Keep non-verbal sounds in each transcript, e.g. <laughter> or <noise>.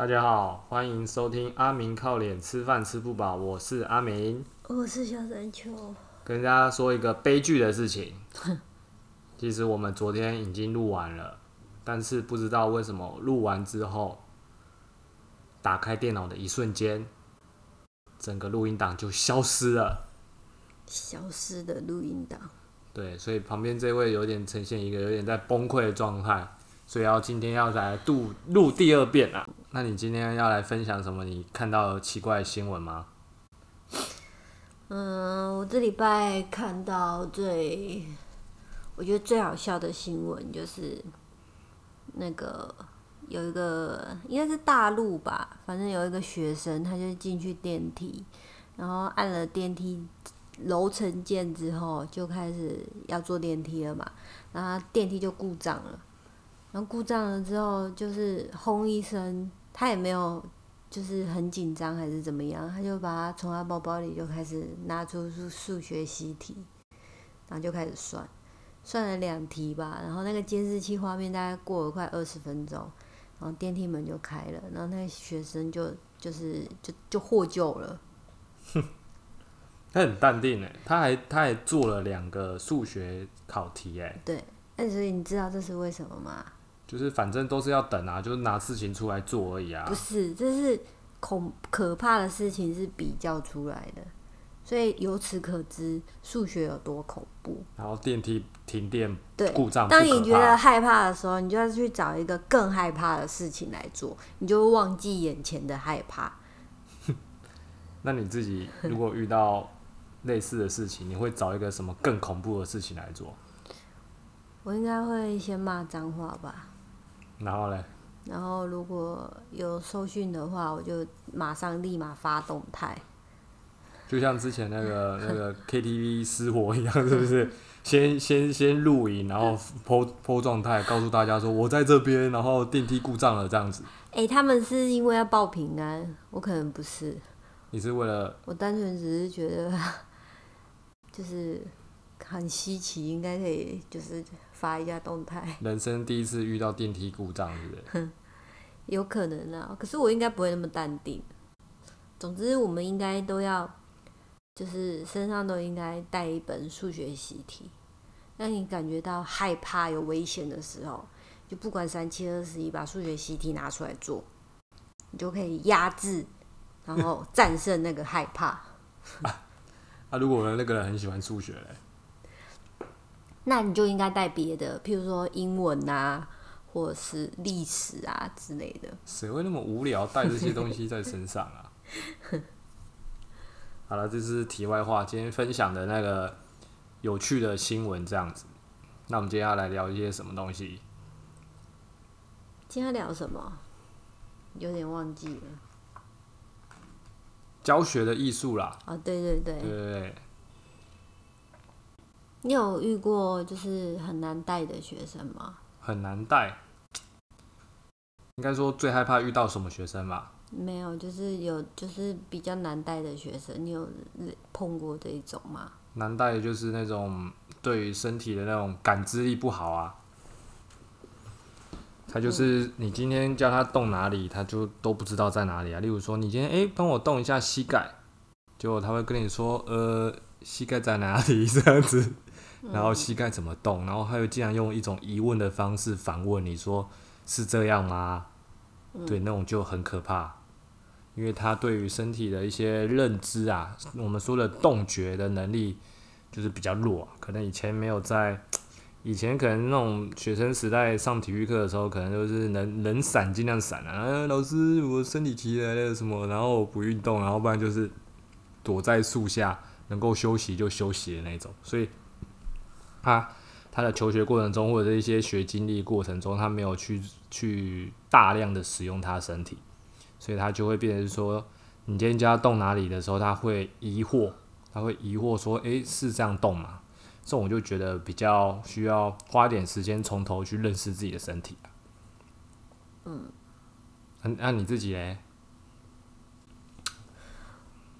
大家好，欢迎收听阿明靠脸吃饭吃不饱，我是阿明。我是小山丘。跟大家说一个悲剧的事情，<laughs> 其实我们昨天已经录完了，但是不知道为什么录完之后，打开电脑的一瞬间，整个录音档就消失了。消失的录音档。对，所以旁边这位有点呈现一个有点在崩溃的状态，所以要今天要来录录第二遍啊。那你今天要来分享什么？你看到奇怪新闻吗？嗯，我这礼拜看到最，我觉得最好笑的新闻就是那个有一个应该是大陆吧，反正有一个学生，他就进去电梯，然后按了电梯楼层键之后，就开始要坐电梯了嘛，然后电梯就故障了，然后故障了之后就是轰一声，他也没有。就是很紧张还是怎么样，他就把他从他包包里就开始拿出数数学习题，然后就开始算，算了两题吧。然后那个监视器画面大概过了快二十分钟，然后电梯门就开了，然后那个学生就就是就就获救了。哼，<laughs> 他很淡定哎，他还他还做了两个数学考题哎。对，那所以你知道这是为什么吗？就是反正都是要等啊，就是拿事情出来做而已啊。不是，这是恐可怕的事情是比较出来的，所以由此可知数学有多恐怖。然后电梯停电对故障，当你觉得害怕的时候，你就要去找一个更害怕的事情来做，你就会忘记眼前的害怕。<laughs> 那你自己如果遇到类似的事情，你会找一个什么更恐怖的事情来做？我应该会先骂脏话吧。然后嘞？然后如果有受训的话，我就马上立马发动态。就像之前那个 <laughs> 那个 KTV 失火一样，是不是？先先先录影，然后 po po 状态，告诉大家说我在这边，然后电梯故障了这样子。哎，他们是因为要报平安，我可能不是。你是为了？我单纯只是觉得，<laughs> 就是很稀奇，应该可以就是。发一下动态。人生第一次遇到电梯故障，是不是？<laughs> 有可能啊，可是我应该不会那么淡定。总之，我们应该都要，就是身上都应该带一本数学习题。当你感觉到害怕、有危险的时候，就不管三七二十一，把数学习题拿出来做，你就可以压制，然后战胜那个害怕。<laughs> 啊，如果那个人很喜欢数学嘞？那你就应该带别的，譬如说英文啊，或者是历史啊之类的。谁会那么无聊带这些东西在身上啊？<laughs> 好了，这是题外话。今天分享的那个有趣的新闻这样子。那我们接下来聊一些什么东西？今天聊什么？有点忘记了。教学的艺术啦。啊，对对对。对对对。你有遇过就是很难带的学生吗？很难带，应该说最害怕遇到什么学生吧？没有，就是有就是比较难带的学生，你有碰过这一种吗？难带就是那种对于身体的那种感知力不好啊。他就是你今天叫他动哪里，他就都不知道在哪里啊。例如说，你今天哎帮我动一下膝盖，结果他会跟你说呃膝盖在哪里这样子。然后膝盖怎么动？然后他又竟然用一种疑问的方式反问你说：“是这样吗？”对，那种就很可怕，因为他对于身体的一些认知啊，我们说的动觉的能力就是比较弱，可能以前没有在，以前可能那种学生时代上体育课的时候，可能就是能能闪尽量闪啊。老师，我身体起来了什么？然后不运动，然后不然就是躲在树下，能够休息就休息的那种，所以。他他的求学过程中，或者是一些学经历过程中，他没有去去大量的使用他身体，所以他就会变成说，你今天叫他动哪里的时候，他会疑惑，他会疑惑说，诶，是这样动吗？这种我就觉得比较需要花点时间从头去认识自己的身体嗯，那那你自己嘞？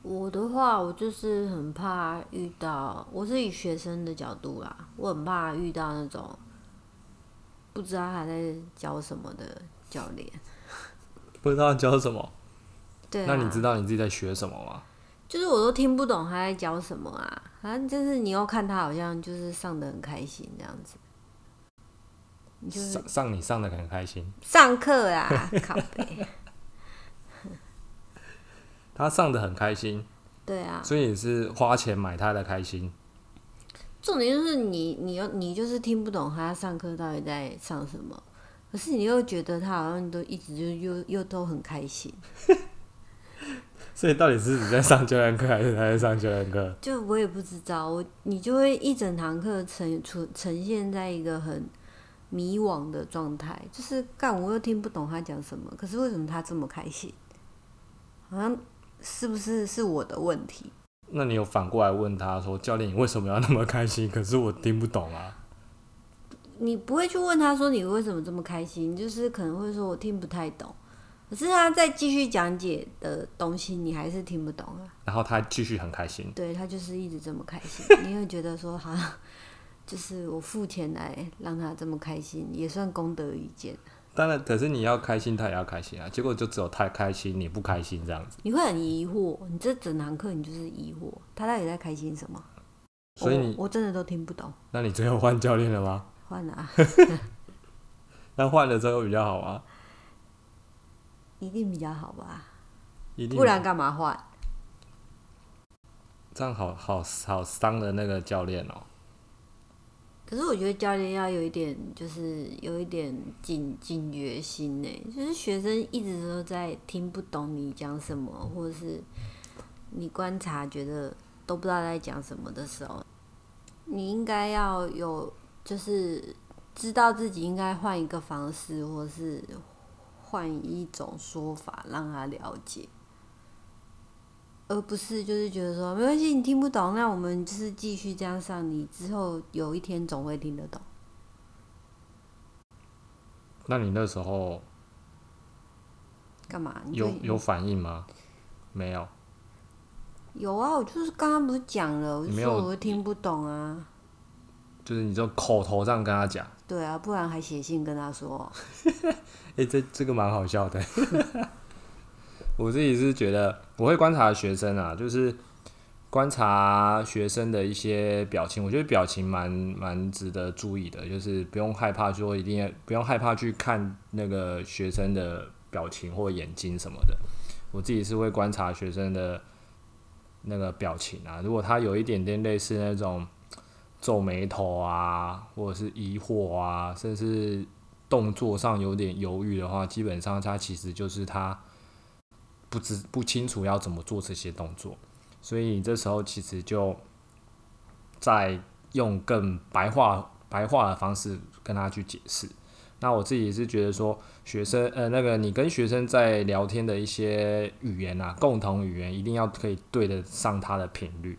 我的话，我就是很怕遇到，我是以学生的角度啦，我很怕遇到那种不知道他在教什么的教练。<laughs> 不知道教什么。对、啊，那你知道你自己在学什么吗？就是我都听不懂他在教什么啊，反正就是你又看他好像就是上的很开心这样子，你就是上上你上的很开心，上课啊，靠背，他上的很开心，对啊，所以你是花钱买他的开心。重点就是你你又你就是听不懂他上课到底在上什么，可是你又觉得他好像都一直就又又都很开心，<laughs> 所以到底是你在上教练课，还是他在上教练课？就我也不知道，我你就会一整堂课呈出呈现在一个很迷惘的状态，就是干我又听不懂他讲什么，可是为什么他这么开心？好像是不是是我的问题？那你有反过来问他说：“教练，你为什么要那么开心？”可是我听不懂啊。你不会去问他说你为什么这么开心，就是可能会说我听不太懂，可是他在继续讲解的东西你还是听不懂啊。然后他继续很开心。对他就是一直这么开心，<laughs> 你会觉得说好像就是我付钱来让他这么开心，也算功德一件。当然，可是你要开心，他也要开心啊。结果就只有他开心，你不开心这样子。你会很疑惑，你这整堂课你就是疑惑，他到底在开心什么？所以你，我我真的都听不懂。那你最后换教练了吗？换了啊，<laughs> 那换了之后比较好吗？一定比较好吧？一定。不然干嘛换？这样好好好伤了那个教练哦。可是我觉得教练要有一点，就是有一点警警觉心呢。就是学生一直都在听不懂你讲什么，或者是你观察觉得都不知道在讲什么的时候，你应该要有，就是知道自己应该换一个方式，或是换一种说法让他了解。而不是就是觉得说没关系，你听不懂，那我们就是继续这样上，你之后有一天总会听得懂。那你那时候干嘛？有有反应吗？没有。有啊，我就是刚刚不是讲了，我就说我会听不懂啊。就是你就口头上跟他讲。对啊，不然还写信跟他说。哎、欸，这这个蛮好笑的。<laughs> 我自己是觉得，我会观察学生啊，就是观察学生的一些表情。我觉得表情蛮蛮值得注意的，就是不用害怕说一定不用害怕去看那个学生的表情或眼睛什么的。我自己是会观察学生的那个表情啊，如果他有一点点类似那种皱眉头啊，或者是疑惑啊，甚至动作上有点犹豫的话，基本上他其实就是他。不知不清楚要怎么做这些动作，所以你这时候其实就在用更白话白话的方式跟他去解释。那我自己是觉得说，学生呃那个你跟学生在聊天的一些语言啊，共同语言一定要可以对得上他的频率，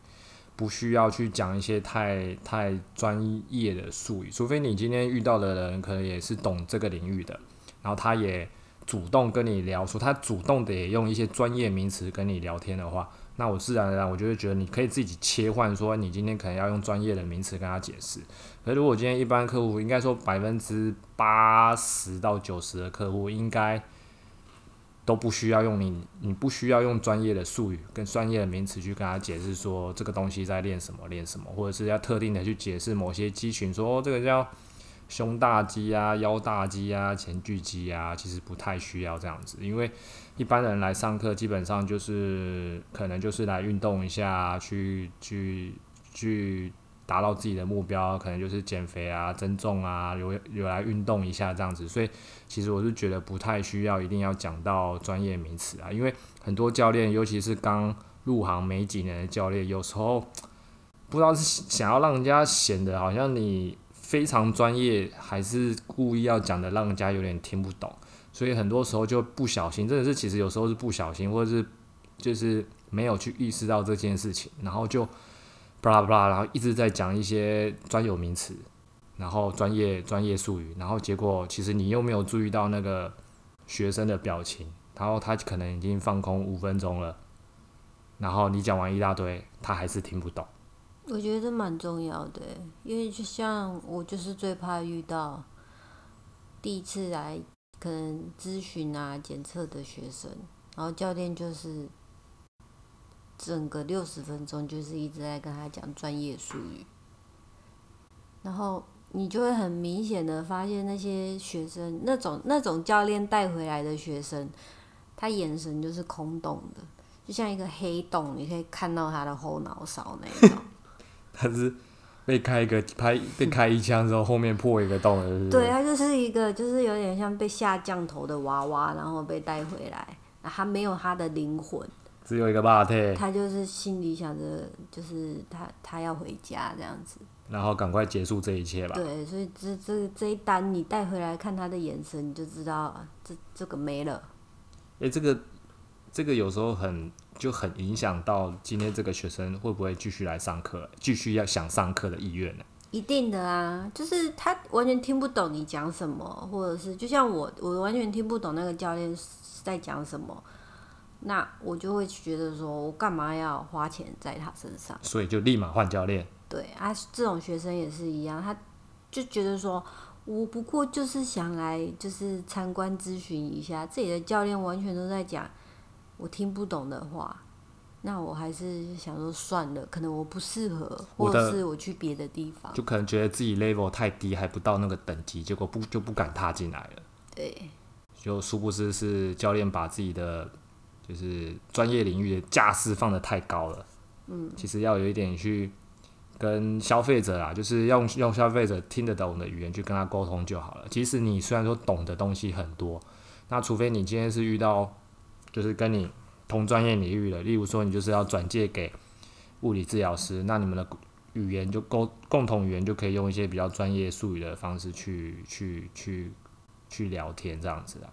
不需要去讲一些太太专业的术语，除非你今天遇到的人可能也是懂这个领域的，然后他也。主动跟你聊，说他主动的用一些专业名词跟你聊天的话，那我自然而然我就会觉得你可以自己切换，说你今天可能要用专业的名词跟他解释。而如果今天一般客户，应该说百分之八十到九十的客户，应该都不需要用你，你不需要用专业的术语跟专业的名词去跟他解释说这个东西在练什么练什么，或者是要特定的去解释某些肌群，说这个叫。胸大肌啊，腰大肌啊，前锯肌啊，其实不太需要这样子，因为一般人来上课，基本上就是可能就是来运动一下，去去去达到自己的目标，可能就是减肥啊、增重啊，有有来运动一下这样子。所以其实我是觉得不太需要一定要讲到专业名词啊，因为很多教练，尤其是刚入行没几年的教练，有时候不知道是想要让人家显得好像你。非常专业，还是故意要讲的，让人家有点听不懂，所以很多时候就不小心，真的是其实有时候是不小心，或者是就是没有去意识到这件事情，然后就巴拉巴拉，然后一直在讲一些专有名词，然后专业专业术语，然后结果其实你又没有注意到那个学生的表情，然后他可能已经放空五分钟了，然后你讲完一大堆，他还是听不懂。我觉得蛮重要的，因为就像我就是最怕遇到第一次来可能咨询啊、检测的学生，然后教练就是整个六十分钟就是一直在跟他讲专业术语，然后你就会很明显的发现那些学生那种那种教练带回来的学生，他眼神就是空洞的，就像一个黑洞，你可以看到他的后脑勺那种。他是被开一个拍被开一枪之后，后面破一个洞了，是不是？对，他就是一个，就是有点像被下降头的娃娃，然后被带回来，他没有他的灵魂，只有一个霸体，他就是心里想着，就是他他要回家这样子。然后赶快结束这一切吧。对，所以这这这一单你带回来看他的眼神，你就知道这这个没了。哎、这个这个有时候很就很影响到今天这个学生会不会继续来上课，继续要想上课的意愿呢？一定的啊，就是他完全听不懂你讲什么，或者是就像我，我完全听不懂那个教练在讲什么，那我就会觉得说，我干嘛要花钱在他身上？所以就立马换教练。对啊，这种学生也是一样，他就觉得说，我不过就是想来就是参观咨询一下，这里的教练完全都在讲我听不懂的话，那我还是想说算了，可能我不适合，或者是我去别的地方。就可能觉得自己 level 太低，还不到那个等级，结果不就不敢踏进来了。对，就殊不知是教练把自己的就是专业领域的架势放得太高了。嗯，其实要有一点去跟消费者啊，就是要用用消费者听得懂的语言去跟他沟通就好了。即使你虽然说懂的东西很多，那除非你今天是遇到就是跟你同专业领域的，例如说你就是要转介给物理治疗师，那你们的语言就沟共同语言就可以用一些比较专业术语的方式去去去去聊天这样子啊。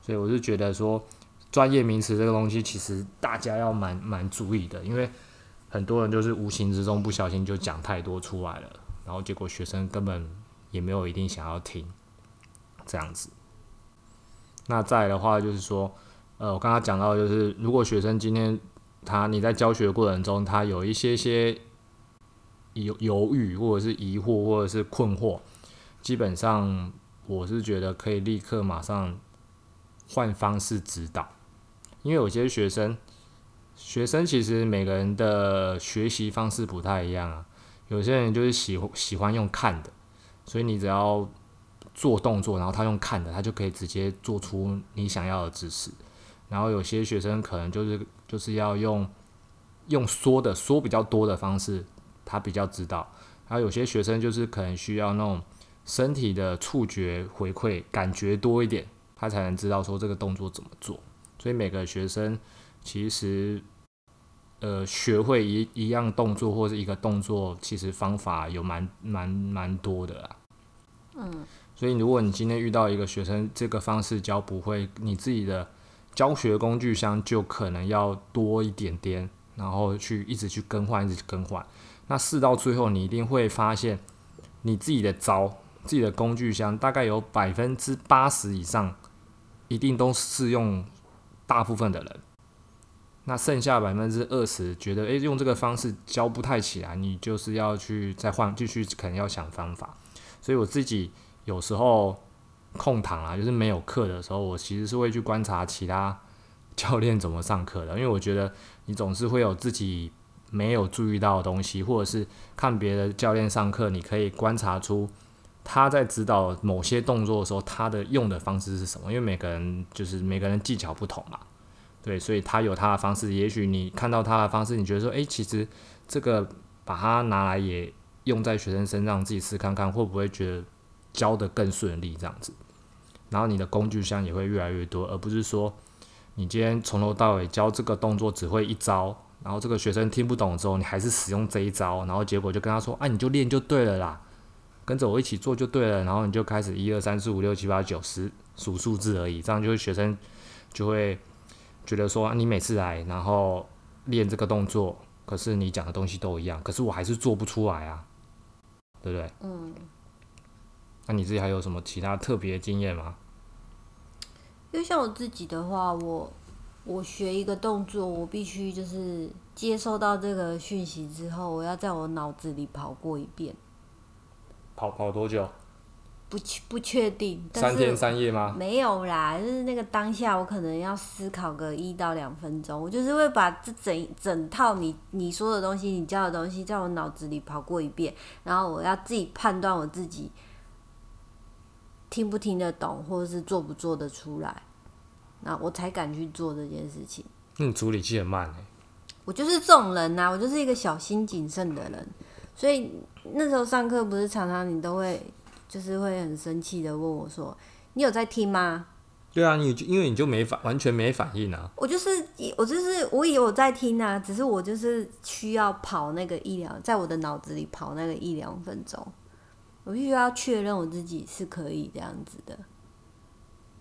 所以我是觉得说，专业名词这个东西，其实大家要蛮蛮注意的，因为很多人就是无形之中不小心就讲太多出来了，然后结果学生根本也没有一定想要听这样子。那再来的话就是说，呃，我刚刚讲到就是，如果学生今天他你在教学过程中，他有一些些犹犹豫或者是疑惑或者是困惑，基本上我是觉得可以立刻马上换方式指导，因为有些学生，学生其实每个人的学习方式不太一样啊。有些人就是喜欢喜欢用看的，所以你只要做动作，然后他用看的，他就可以直接做出你想要的姿势。然后有些学生可能就是就是要用用说的说比较多的方式，他比较知道。然后有些学生就是可能需要那种身体的触觉回馈，感觉多一点，他才能知道说这个动作怎么做。所以每个学生其实，呃，学会一一样动作或者一个动作，其实方法有蛮蛮蛮多的啦。嗯，所以如果你今天遇到一个学生，这个方式教不会，你自己的教学工具箱就可能要多一点点，然后去一直去更换，一直更换。那试到最后，你一定会发现，你自己的招、自己的工具箱大概有百分之八十以上，一定都适用大部分的人。那剩下百分之二十，觉得诶、用这个方式教不太起来，你就是要去再换，继续可能要想方法。所以我自己有时候空堂啊，就是没有课的时候，我其实是会去观察其他教练怎么上课的，因为我觉得你总是会有自己没有注意到的东西，或者是看别的教练上课，你可以观察出他在指导某些动作的时候，他的用的方式是什么。因为每个人就是每个人技巧不同嘛，对，所以他有他的方式。也许你看到他的方式，你觉得说，诶，其实这个把它拿来也用在学生身上，自己试看看会不会觉得教的更顺利这样子。然后你的工具箱也会越来越多，而不是说你今天从头到尾教这个动作只会一招，然后这个学生听不懂之后，你还是使用这一招，然后结果就跟他说：“啊，你就练就对了啦，跟着我一起做就对了。”然后你就开始一二三四五六七八九十数数字而已，这样就会学生就会觉得说：“啊、你每次来，然后练这个动作，可是你讲的东西都一样，可是我还是做不出来啊，对不对？”嗯，那你自己还有什么其他特别的经验吗？因为像我自己的话，我我学一个动作，我必须就是接收到这个讯息之后，我要在我脑子里跑过一遍。跑跑多久？不确不确定，三天三夜吗？没有啦，就是那个当下我可能要思考个一到两分钟，我就是会把这整整套你你说的东西，你教的东西，在我脑子里跑过一遍，然后我要自己判断我自己听不听得懂，或者是做不做得出来，那我才敢去做这件事情。那你处理器很慢欸我就是这种人呐、我就是一个小心谨慎的人，所以那时候上课不是常常你都会就是会很生气的问我说：“你有在听吗对啊，你就因为你就没反，完全没反应啊。？”我就是我就是我也有在听啊，只是我就是需要跑那个一两，在我的脑子里跑那个一两分钟，我必须要确认我自己是可以这样子的。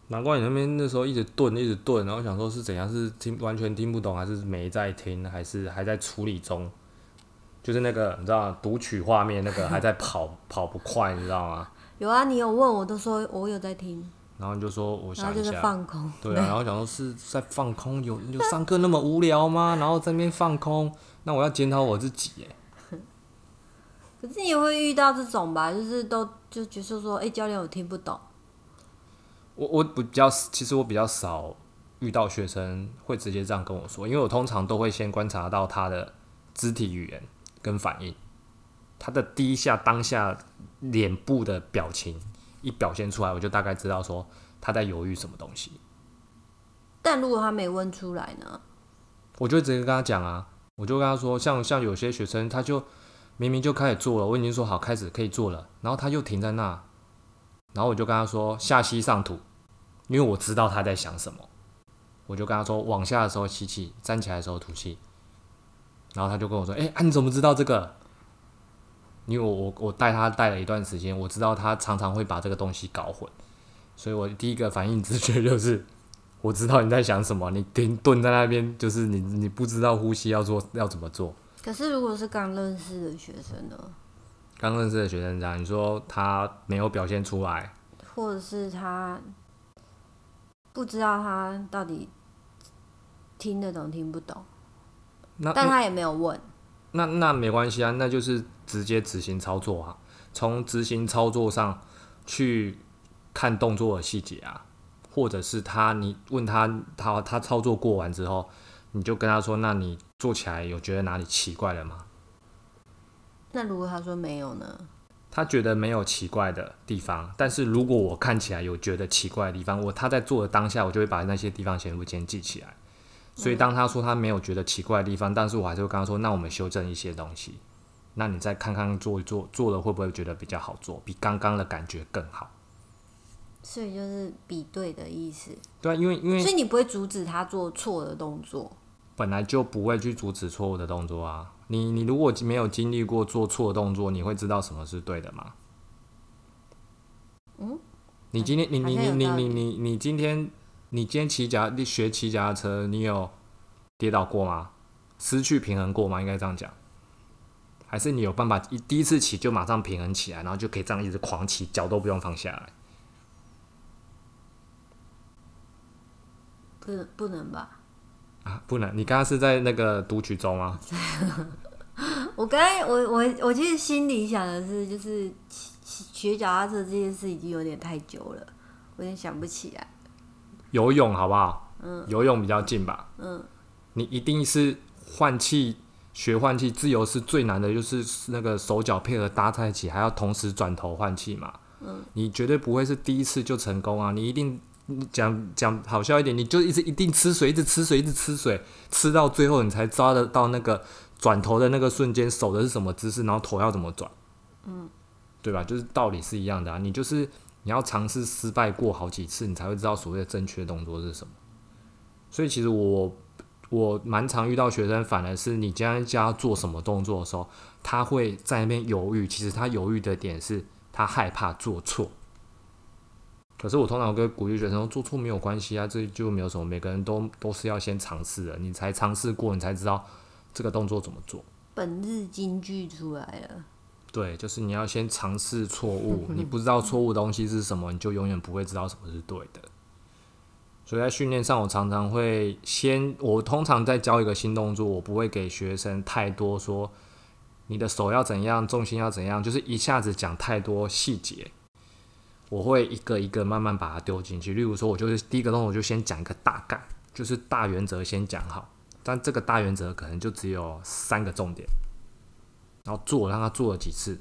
难怪你那边那时候一直顿，一直顿，然后想说是怎样，是听完全听不懂，还是没在听，还是还在处理中？就是那个你知道？读取画面那个还在跑，跑不快，你知道吗？<laughs> 有啊，你有问我都说我有在听，然后你就说我想一下，放空。对啊，然后想说是在放空，有有上课那么无聊吗？然后在那边放空，那我要检讨我自己耶。可是你也会遇到这种吧，就是都就觉得说，哎、教练我听不懂。我我比较，其实我比较少遇到学生会直接这样跟我说，因为我通常都会先观察到他的肢体语言跟反应，他的第一下当下脸部的表情一表现出来，我就大概知道说他在犹豫什么东西。但如果他没问出来呢？我就直接跟他讲啊，我就跟他说，像像有些学生，他就明明就开始做了，我已经说好开始可以做了，然后他又停在那，然后我就跟他说下吸上吐，因为我知道他在想什么，我就跟他说往下的时候吸气，站起来的时候吐气，然后他就跟我说，哎、啊你怎么知道这个？因为我我我带他带了一段时间，我知道他常常会把这个东西搞混，所以我第一个反应直觉就是。<laughs> 我知道你在想什么，你停顿在那边，就是你你不知道呼吸要做要怎么做。可是如果是刚认识的学生呢，刚认识的学生这样，你说他没有表现出来，或者是他不知道他到底听得懂听不懂，那那但他也没有问，那那没关系啊，那就是直接执行操作啊，从执行操作上去看动作的细节啊，或者是他你问他他他操作过完之后，你就跟他说，那你做起来有觉得哪里奇怪了吗？那如果他说没有呢？他觉得没有奇怪的地方，但是如果我看起来有觉得奇怪的地方，我他在做的当下，我就会把那些地方全部先记起来。所以当他说他没有觉得奇怪的地方，但是我还是会跟他说，那我们修正一些东西，那你再看看做一做，做了会不会觉得比较好做，比刚刚的感觉更好？所以就是比对的意思，对啊，因为因为所以你不会阻止他做错的动作。本来就不会去阻止错误的动作啊。你你如果没有经历过做错的动作，你会知道什么是对的吗？嗯，你今天你你你你你你你今天你今天骑脚你学骑脚踏车，你有跌倒过吗？失去平衡过吗？应该这样讲。还是你有办法一第一次骑就马上平衡起来，然后就可以这样一直狂骑，脚都不用放下来？不能吧？啊，不能！你刚刚是在那个读取中吗？<laughs> 我刚才我我我其实心里想的是，就是学脚踏车这件事已经有点太久了，我有点想不起来。游泳好不好？嗯，游泳比较近吧。嗯，你一定是换气，学换气，自由是最难的，就是那个手脚配合搭在一起，还要同时转头换气嘛。嗯，你绝对不会是第一次就成功啊！你一定你讲讲好笑一点，你就一直一定吃水，一直吃水，一直吃水，吃到最后你才抓得到那个转头的那个瞬间，手的是什么姿势，然后头要怎么转。嗯，对吧？就是道理是一样的啊。你就是你要尝试失败过好几次，你才会知道所谓的正确动作是什么。所以其实我我蛮常遇到学生，反而是你今天叫他做什么动作的时候，他会在那边犹豫。其实他犹豫的点是他害怕做错。可是我通常跟鼓励学生说，做错没有关系啊，这就没有什么，每个人都都是要先尝试的，你才尝试过，你才知道这个动作怎么做。本日金句出来了，对，就是你要先尝试错误，你不知道错误的东西是什么，你就永远不会知道什么是对的。所以在训练上，我常常会先，我通常在教一个新动作，我不会给学生太多说你的手要怎样，重心要怎样，就是一下子讲太多细节。我会一个一个慢慢把它丢进去。例如说，我就是第一个动作，我就先讲一个大概，就是大原则先讲好。但这个大原则可能就只有三个重点，然后做让他做了几次，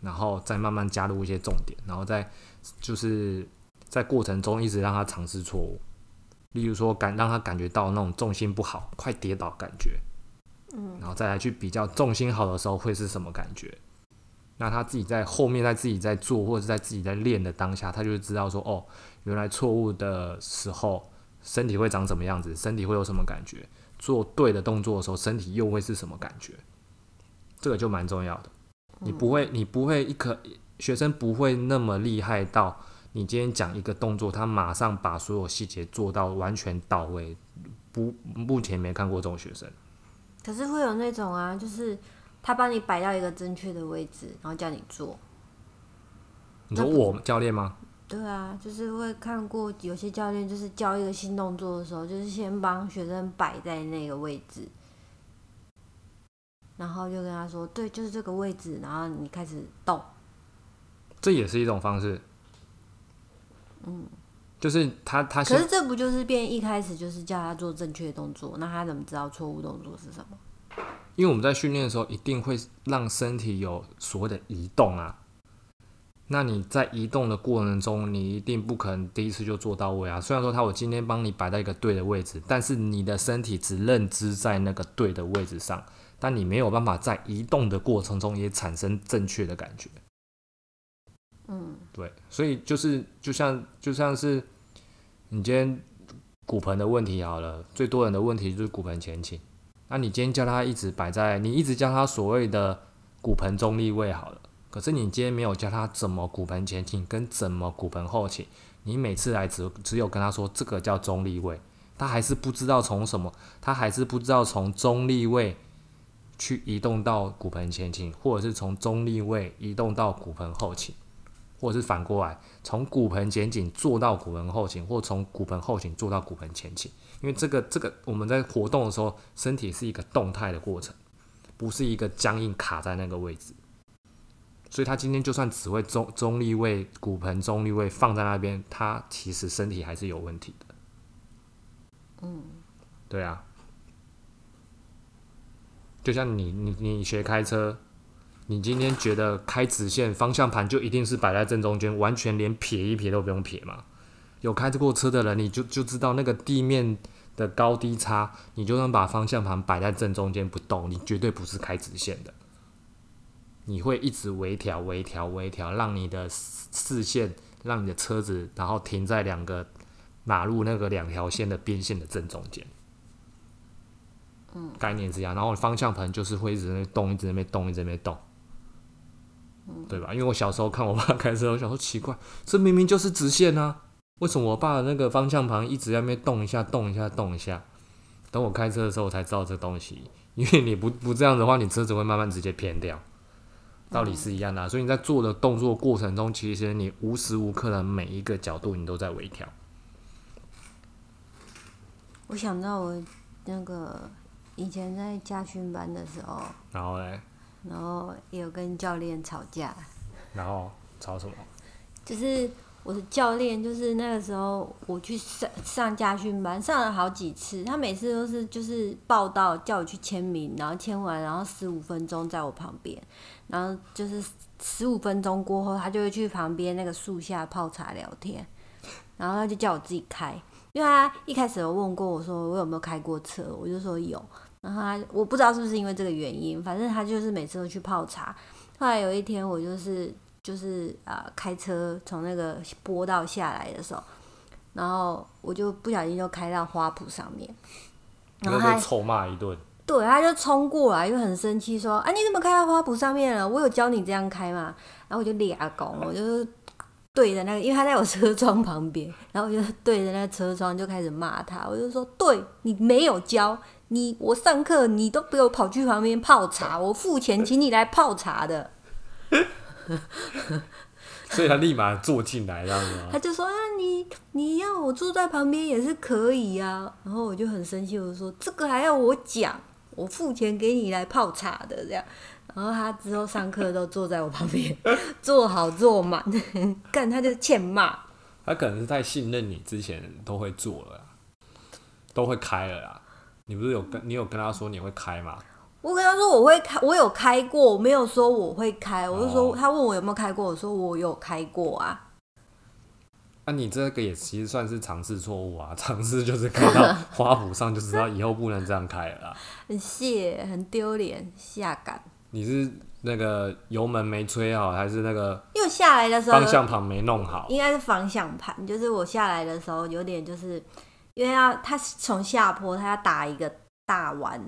然后再慢慢加入一些重点，然后再就是在过程中一直让他尝试错误。例如说，感让他感觉到那种重心不好、快跌倒感觉，嗯，然后再来去比较重心好的时候会是什么感觉。那他自己在后面，在自己在做或者在自己在练的当下，他就知道说，哦，原来错误的时候身体会长什么样子，身体会有什么感觉。做对的动作的时候，身体又会是什么感觉？这个就蛮重要的。你不会，你不会一颗学生不会那么厉害到。你今天讲一个动作，他马上把所有细节做到完全到位，不，目前没看过这种学生。可是会有那种啊，就是他帮你摆到一个正确的位置，然后叫你做。你说我教练吗？对啊，就是会看过有些教练，就是教一个新动作的时候，就是先帮学生摆在那个位置，然后就跟他说：“对，就是这个位置。”然后你开始动。这也是一种方式。嗯，就是他他可是这不就是变一开始就是叫他做正确动作，那他怎么知道错误动作是什么？因为我们在训练的时候一定会让身体有所谓的移动啊。那你在移动的过程中，你一定不可能第一次就做到位啊。虽然说他我今天帮你摆在一个对的位置，但是你的身体只认知在那个对的位置上，但你没有办法在移动的过程中也产生正确的感觉。嗯，对，所以就是就像就像是你今天骨盆的问题好了，最多人的问题就是骨盆前倾。那你今天叫他一直摆在，你一直教他所谓的骨盆中立位好了，可是你今天没有教他怎么骨盆前倾跟怎么骨盆后倾，你每次来只只有跟他说这个叫中立位，他还是不知道从什么，他还是不知道从中立位去移动到骨盆前倾，或者是从中立位移动到骨盆后倾。或者是反过来，从骨盆前倾做到骨盆后倾，或从骨盆后倾做到骨盆前倾。因为这个这个我们在活动的时候，身体是一个动态的过程，不是一个僵硬卡在那个位置。所以他今天就算只会中中立位骨盆中立位放在那边，他其实身体还是有问题的。嗯，对啊，就像你你你学开车。你今天觉得开直线方向盘就一定是摆在正中间，完全连撇一撇都不用撇吗？有开过车的人，你就就知道那个地面的高低差，你就算把方向盘摆在正中间不动，你绝对不是开直线的。你会一直微调、微调、微调，让你的视线，让你的车子，然后停在两个马路那个两条线的边线的正中间。嗯，概念是这样。然后方向盘就是会一直在动，一直在那动，一直在那动。对吧？因为我小时候看我爸开车，我想说奇怪，这明明就是直线啊，为什么我爸的那个方向盘一直在那边动一下、动一下、动一下？等我开车的时候，我才知道这东西。因为你不 <laughs> 不这样的话，你车子会慢慢直接偏掉。道理是一样的，所以你在做的动作过程中，其实你无时无刻的每一个角度，你都在微调。我想到我那个以前在家训班的时候，然后嘞。然后也有跟教练吵架，然后吵什么？就是我的教练，就是那个时候我去上上家训班，上了好几次，他每次都是就是报道叫我去签名，然后签完，然后十五分钟在我旁边，然后就是十五分钟过后，他就会去旁边那个树下泡茶聊天，然后他就叫我自己开，因为他一开始有问过我说我有没有开过车，我就说有。然后他我不知道是不是因为这个原因，反正他就是每次都去泡茶。后来有一天，我就是就是啊开车从那个坡道下来的时候，然后我就不小心就开到花圃上面，然后他臭骂一顿。对，他就冲过来，又很生气说：“啊，你怎么开到花圃上面了？我有教你这样开吗？”然后我就俩拱，我就对着那个，因为他在我车窗旁边，然后我就对着那个车窗就开始骂他，我就说：“对你没有教。”你我上课你都不用跑去旁边泡茶，我付钱请你来泡茶的。<laughs> 所以他立马坐进来，这样吗？他就说啊，你你要我坐在旁边也是可以啊。然后我就很生气，我说这个还要我讲？我付钱给你来泡茶的这样。然后他之后上课都坐在我旁边，<laughs> 坐好坐满，<laughs> 干他就欠骂。他可能是太信任你，之前都会做了，都会开了啦。你不是有跟你有跟他说你会开吗？我跟他说我会开，我有开过，我没有说我会开，我就说他问我有没有开过，我说我有开过啊。那你这个也其实算是尝试错误啊，<laughs> 尝试就是开到花圃上就知道以后不能这样开了啦。<laughs> 很谢，很丢脸，下感。你是那个油门没吹好，还是那个因为下来的时候方向盘没弄好？应该是方向盘，就是我下来的时候有点就是因为要它从下坡，它要打一个大弯，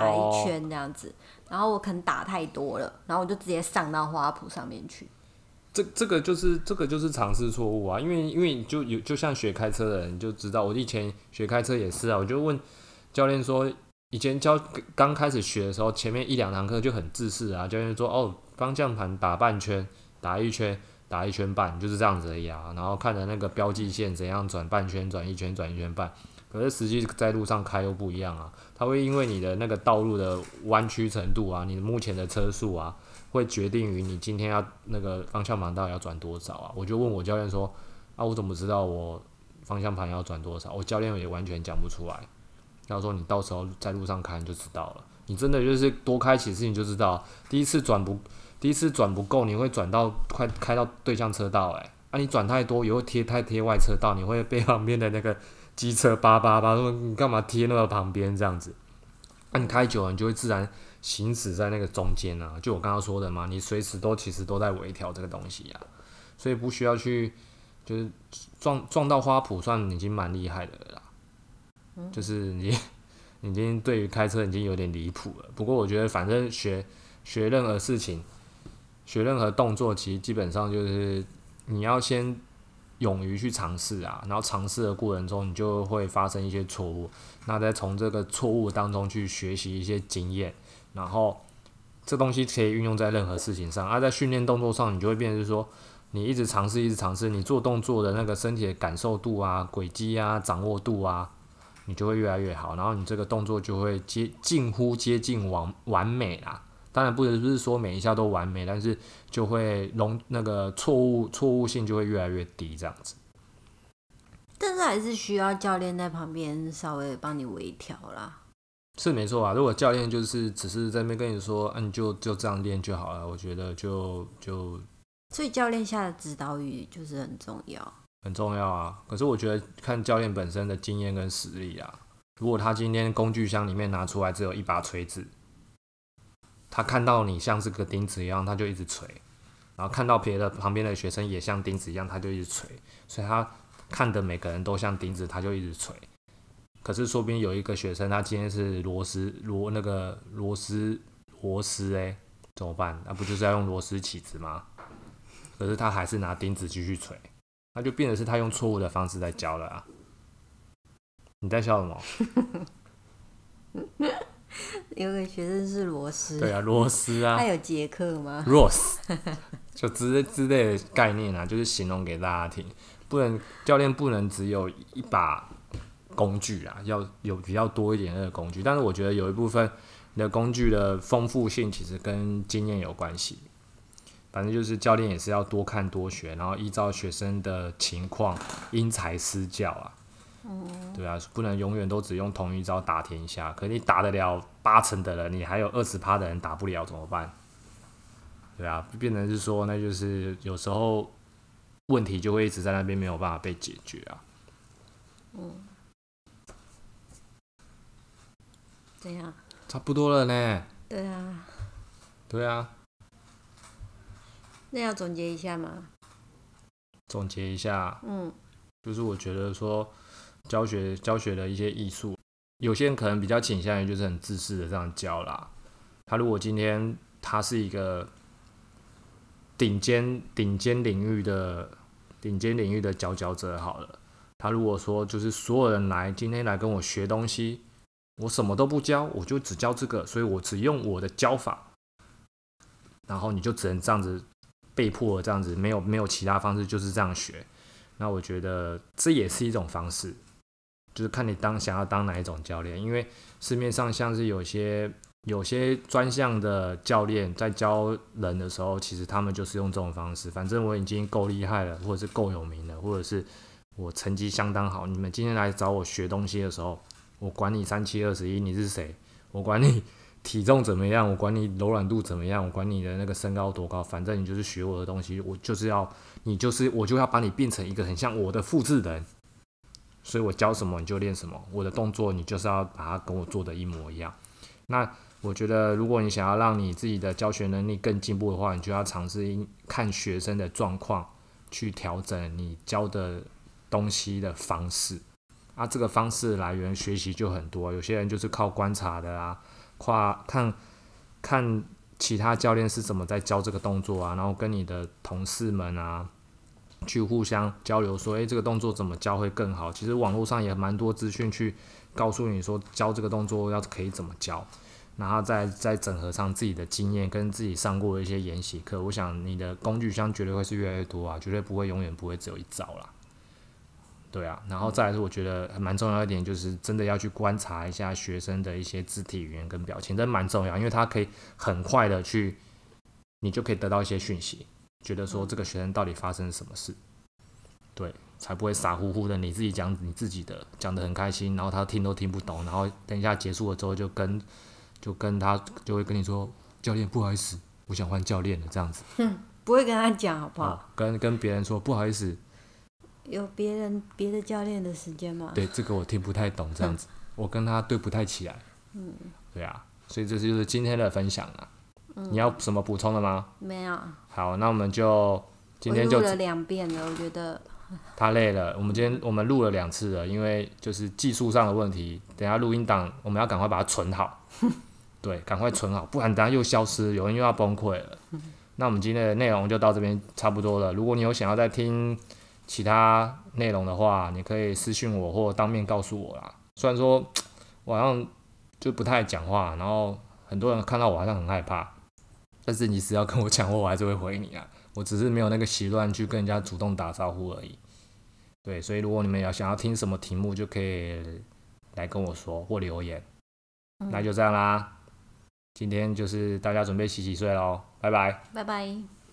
打一圈这样子，然后我可能打太多了，然后我就直接上到花圃上面去。这这个就是这个就是尝试错误啊，因为因为就有就像学开车的人就知道，我以前学开车也是啊，我就问教练说，以前教刚开始学的时候，前面一两堂课就很自私啊，教练说哦，方向盘打半圈，打一圈，打一圈半，就是这样子而已啊，然后看着那个标记线怎样转半圈，转一圈，转一圈半，可是实际在路上开又不一样啊，它会因为你的那个道路的弯曲程度啊，你目前的车速啊。会决定于你今天要那个方向盘到底要转多少啊？我就问我教练说：“啊，我怎么知道我方向盘要转多少？”我教练也完全讲不出来。他说：“你到时候在路上开就知道了。你真的就是多开几次你就知道。第一次转不，第一次转不够，你会转到快开到对向车道。诶，啊，你转太多，以后贴太贴外车道，你会被旁边的那个机车叭叭叭说你干嘛贴那个旁边这样子？那你开久了，你就会自然。”行驶在那个中间啊，就我刚刚说的嘛，你随时都其实都在微调这个东西啊，所以不需要去就是撞撞到花圃，算已经蛮厉害的了。就是你 <laughs> 已经对于开车已经有点离谱了。不过我觉得反正学学任何事情，学任何动作，其实基本上就是你要先勇于去尝试啊，然后尝试的过程中，你就会发生一些错误，那再从这个错误当中去学习一些经验。然后，这东西可以运用在任何事情上。而在训练动作上，你就会变成说，你一直尝试，一直尝试，你做动作的那个身体的感受度啊、轨迹啊、掌握度啊，你就会越来越好。然后你这个动作就会接近乎接近完完美啦。当然不是不是说每一下都完美，但是就会容那个错误错误性就会越来越低这样子。但是还是需要教练在旁边稍微帮你微调啦。是没错啊，如果教练就是只是在那边跟你说，嗯，就就这样练就好了，我觉得就就。所以教练下的指导语就是很重要，很重要啊。可是我觉得看教练本身的经验跟实力啊。如果他今天工具箱里面拿出来只有一把锤子，他看到你像是个钉子一样，他就一直锤；然后看到别的旁边的学生也像钉子一样，他就一直锤。所以他看的每个人都像钉子，他就一直锤。可是说不定有一个学生，他今天是螺丝螺那个螺丝螺丝哎，怎么办？那不就是要用螺丝起子吗？可是他还是拿钉子继续锤，那就变的是他用错误的方式在教了啊！你在笑什么？<laughs> 有个学生是罗斯，对啊，罗斯啊，他有杰克吗？Rose，<laughs> 就之之类的概念啊，就是形容给大家听，不能教练不能只有一把。工具啊，要有比较多一点的工具，但是我觉得有一部分你的工具的丰富性其实跟经验有关系。反正就是教练也是要多看多学，然后依照学生的情况因材施教啊。嗯，对啊，不能永远都只用同一招打天下。可你打得了八成的人，你还有二十趴的人打不了怎么办？对啊，变成是说，那就是有时候问题就会一直在那边没有办法被解决啊。嗯。怎样？差不多了呢。对啊。对啊。那要总结一下吗？总结一下。嗯。就是我觉得说，教学教学的一些艺术，有些人可能比较倾向于就是很自私的这样教啦。他如果今天他是一个顶尖顶尖领域的顶尖领域的佼佼者，好了，他如果说就是所有人来今天来跟我学东西。我什么都不教，我就只教这个，所以我只用我的教法，然后你就只能这样子被迫这样子，没有没有其他方式，就是这样学。那我觉得这也是一种方式，就是看你当想要当哪一种教练，因为市面上像是有些有些专项的教练在教人的时候，其实他们就是用这种方式，反正我已经够厉害了，或者是够有名了，或者是我成绩相当好，你们今天来找我学东西的时候，我管你三七二十一你是谁，我管你体重怎么样，我管你柔软度怎么样，我管你的那个身高多高，反正你就是学我的东西，我就是要你就是我就要把你变成一个很像我的复制人。所以我教什么你就练什么，我的动作你就是要把它跟我做的一模一样。那我觉得，如果你想要让你自己的教学能力更进步的话，你就要尝试看学生的状况去调整你教的东西的方式。啊，这个方式来源学习就很多，有些人就是靠观察的啊，跨看看其他教练是怎么在教这个动作啊，然后跟你的同事们啊。去互相交流，说，诶，这个动作怎么教会更好？其实网络上也蛮多资讯去告诉你说，教这个动作要可以怎么教，然后再再整合上自己的经验跟自己上过的一些研习课。我想你的工具箱绝对会是越来越多啊，绝对不会永远不会只有一招啦。对啊，然后再来是我觉得蛮重要一点，就是真的要去观察一下学生的一些肢体语言跟表情，这蛮重要，因为他可以很快的去，你就可以得到一些讯息。觉得说这个学生到底发生什么事，对，才不会傻乎乎的你自己讲你自己的，讲的很开心，然后他听都听不懂，然后等一下结束了之后就跟就跟他就会跟你说，教练不好意思，我想换教练了这样子。哼，不会跟他讲好不好？跟跟别人说不好意思，有别人别的教练的时间吗？对，这个我听不太懂这样子，我跟他对不太起来。嗯，对啊，所以这就是今天的分享啊。你要什么补充的吗？没有。好，那我们就今天就录了两遍了，我觉得他累了。我们今天我们录了两次了，因为就是技术上的问题。等下录音档我们要赶快把它存好，<laughs> 对，赶快存好，不然等下又消失，有人又要崩溃了。<laughs> 那我们今天的内容就到这边差不多了。如果你有想要再听其他内容的话，你可以私信我或当面告诉我啦。虽然说我好像就不太讲话，然后很多人看到我好像很害怕。但是你只要跟我讲话，我还是会回你啊。我只是没有那个习惯去跟人家主动打招呼而已。对，所以如果你们要想要听什么题目，就可以来跟我说或留言。那就这样啦，今天就是大家准备洗洗睡喽，拜拜，拜拜。